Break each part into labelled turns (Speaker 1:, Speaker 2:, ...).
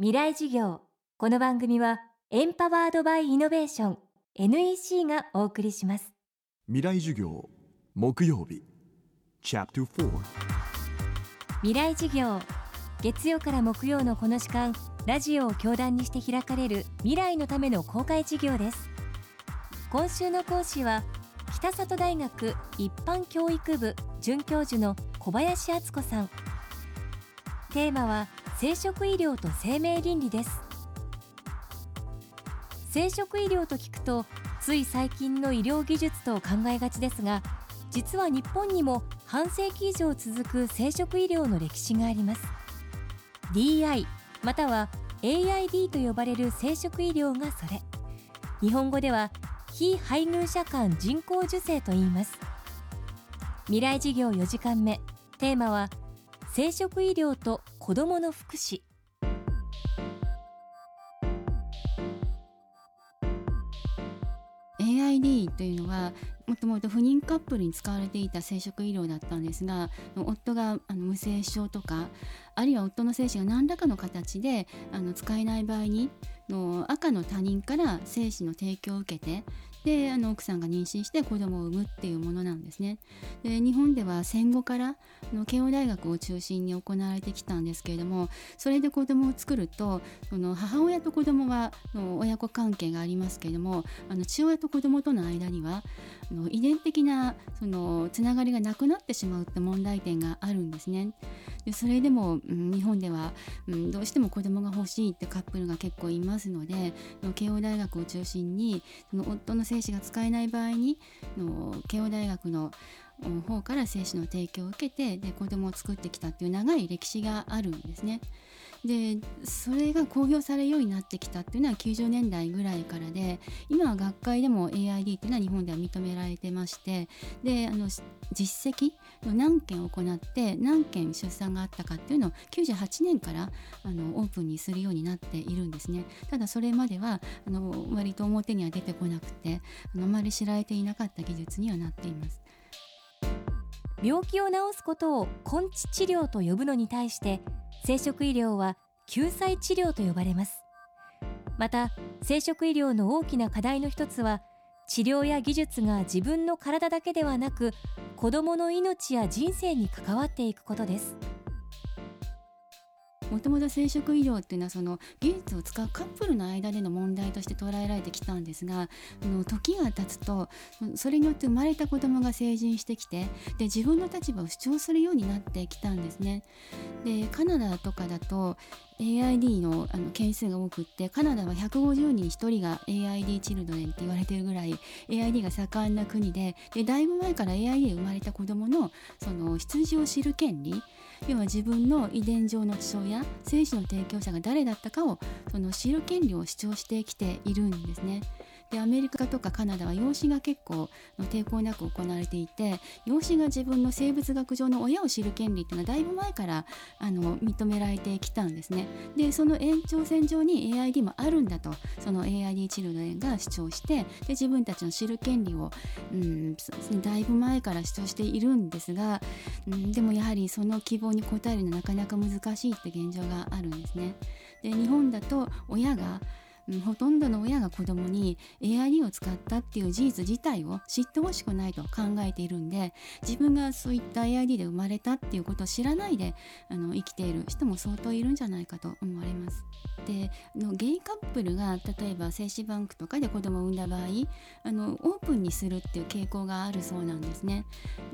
Speaker 1: 未来事業。この番組はエンパワードバイイノベーション NEC がお送りします。
Speaker 2: 未来授業木曜日
Speaker 1: 未来事業月曜から木曜のこの時間ラジオを教壇にして開かれる未来のための公開授業です。今週の講師は北里大学一般教育部准教授の小林敦子さん。テーマは生殖医療と生命倫理です。生殖医療と聞くとつい最近の医療技術と考えがちですが実は日本にも半世紀以上続く生殖医療の歴史があります。DI または AID と呼ばれる生殖医療がそれ。日本語では非配偶者間人工授精と言います。未来事業4時間目。テーマは生殖医療と子どもの福祉。
Speaker 3: AID というのはもともと不妊カップルに使われていた生殖医療だったんですが夫があの無精症とかあるいは夫の精子が何らかの形であの使えない場合にの赤の他人から精子の提供を受けてであの奥さんが妊娠して子供を産むっていうものなんですね。で日本では戦後からの慶応大学を中心に行われてきたんですけれどもそれで子供を作るとその母親と子供はの親子関係がありますけれどもあの父親と子供との間にはあの遺伝的なそのつながりがなくなってしまうって問題点があるんですね。でそれでも、うん、日本では、うん、どうしても子供が欲しいってカップルが結構いますので慶応大学を中心にその夫の精子が使えない場合にの慶応大学の方から精子の提供を受けてで子供を作ってきたっていう長い歴史があるんですね。でそれが公表されるようになってきたっていうのは90年代ぐらいからで今は学会でも AID っていうのは日本では認められてましてであの実績の何件行って何件出産があったかっていうのを98年からあのオープンにするようになっているんですね。ただそれまではあの割と表には出てこなくてあのあまり知られていなかった技術にはなっています。
Speaker 1: 病気を治すことを根治治療と呼ぶのに対して生殖医療は救済治療と呼ばれます。また生殖医療の大きな課題の一つは治療や技術が自分の体だけではなく子どもの命や人生に関わっていくことです。
Speaker 3: もともと生殖医療っていうのはその技術を使うカップルの間での問題として捉えられてきたんですがの時が経つとそれによって生まれた子供が成人してきてで自分の立場を主張するようになってきたんですね。でカナダとかだと AID のあの件数が多くってカナダは150人に1人が AID チルドレンって言われてるぐらい AID が盛んな国ででだいぶ前から AID で生まれた子どものその羊を知る権利要は自分の遺伝上の父親精子の提供者が誰だったかをその知る権利を主張してきているんですね。でアメリカとかカナダは養子が結構抵抗なく行われていて養子が自分の生物学上の親を知る権利っていうのはだいぶ前からあの認められてきたんですね。でその延長線上に AID もあるんだとその AID チルドレンが主張してで自分たちの知る権利を、うん、だいぶ前から主張しているんですが、うん、でもやはりその希望に応えるのはなかなか難しいって現状があるんですね。で日本だと親がほとんどの親が子供に AID を使ったっていう事実自体を知ってほしくないと考えているんで自分がそういった AID で生まれたっていうことを知らないであの生きている人も相当いるんじゃないかと思われます。でのゲイカップルが例えば精子バンクとかで子供を産んだ場合あのオープンにするっていう傾向があるそうなんですね。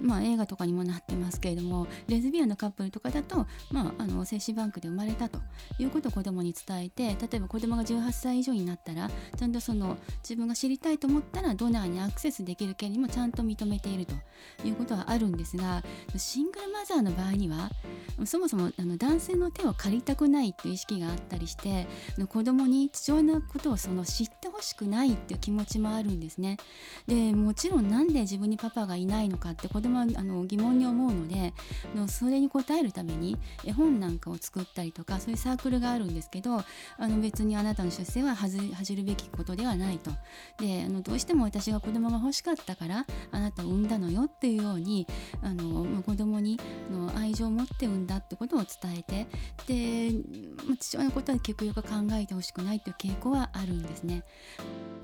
Speaker 3: まあ映画とかにもなってますけれどもレズビアンのカップルとかだと、まあ、あの精子バンクで生まれたということを子供に伝えて例えば子供が18歳以上になったらちゃんとその自分が知りたいと思ったらドナーにアクセスできる権利もちゃんと認めているということはあるんですがシングルマザーの場合にはそもそもあの男性の手を借りたくないという意識があったりして子供に貴重なことをその知って欲しくないっていう気持ちもあるんですねでもちろんなんで自分にパパがいないのかって子供はあの疑問に思うのでのそれに応えるために絵本なんかを作ったりとかそういうサークルがあるんですけどあの別にあなたの出世は恥じるべきことではないとであのどうしても私が子供が欲しかったからあなたを産んだのよっていうようにあの子供にの愛情を持って産んだってことを伝えてで父親のことは結局よく考えてほしくないっていう傾向はあるんですね。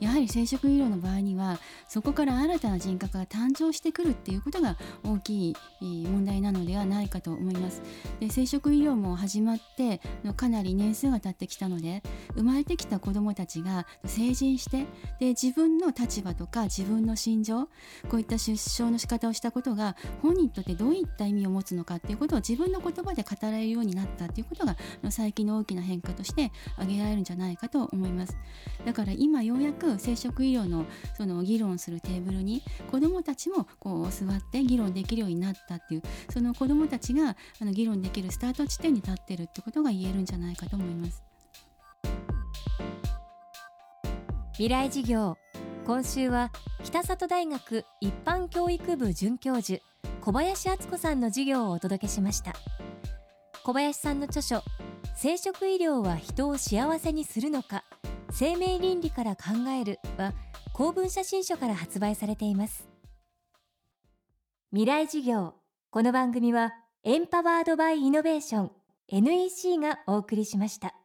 Speaker 3: やはり生殖医療の場合にはそこから新たな人格が誕生してくるっていうことが大きい問題なのではないかと思います。で生殖医療も始まってのかなり年数が経ってきたので生まれてきた子どもたちが成人してで自分の立場とか自分の心情こういった出生の仕方をしたことが本人にとってどういった意味を持つのかっていうことを自分の言葉で語られるようになったっていうことが最近の大きな変化として挙げられるんじゃないかと思います。だから今ようやく生殖医療のその議論するテーブルに子どもたちもこう座って議論できるようになったっていうその子どもたちがあの議論できるスタート地点に立ってるってことが言えるんじゃないかと思います。
Speaker 1: 未来事業今週は北里大学一般教育部准教授小林敦子さんの授業をお届けしました小林さんの著書生殖医療は人を幸せにするのか生命倫理から考えるは公文写真書から発売されています。未来事業。この番組はエンパワードバイイノベーション NEC がお送りしました。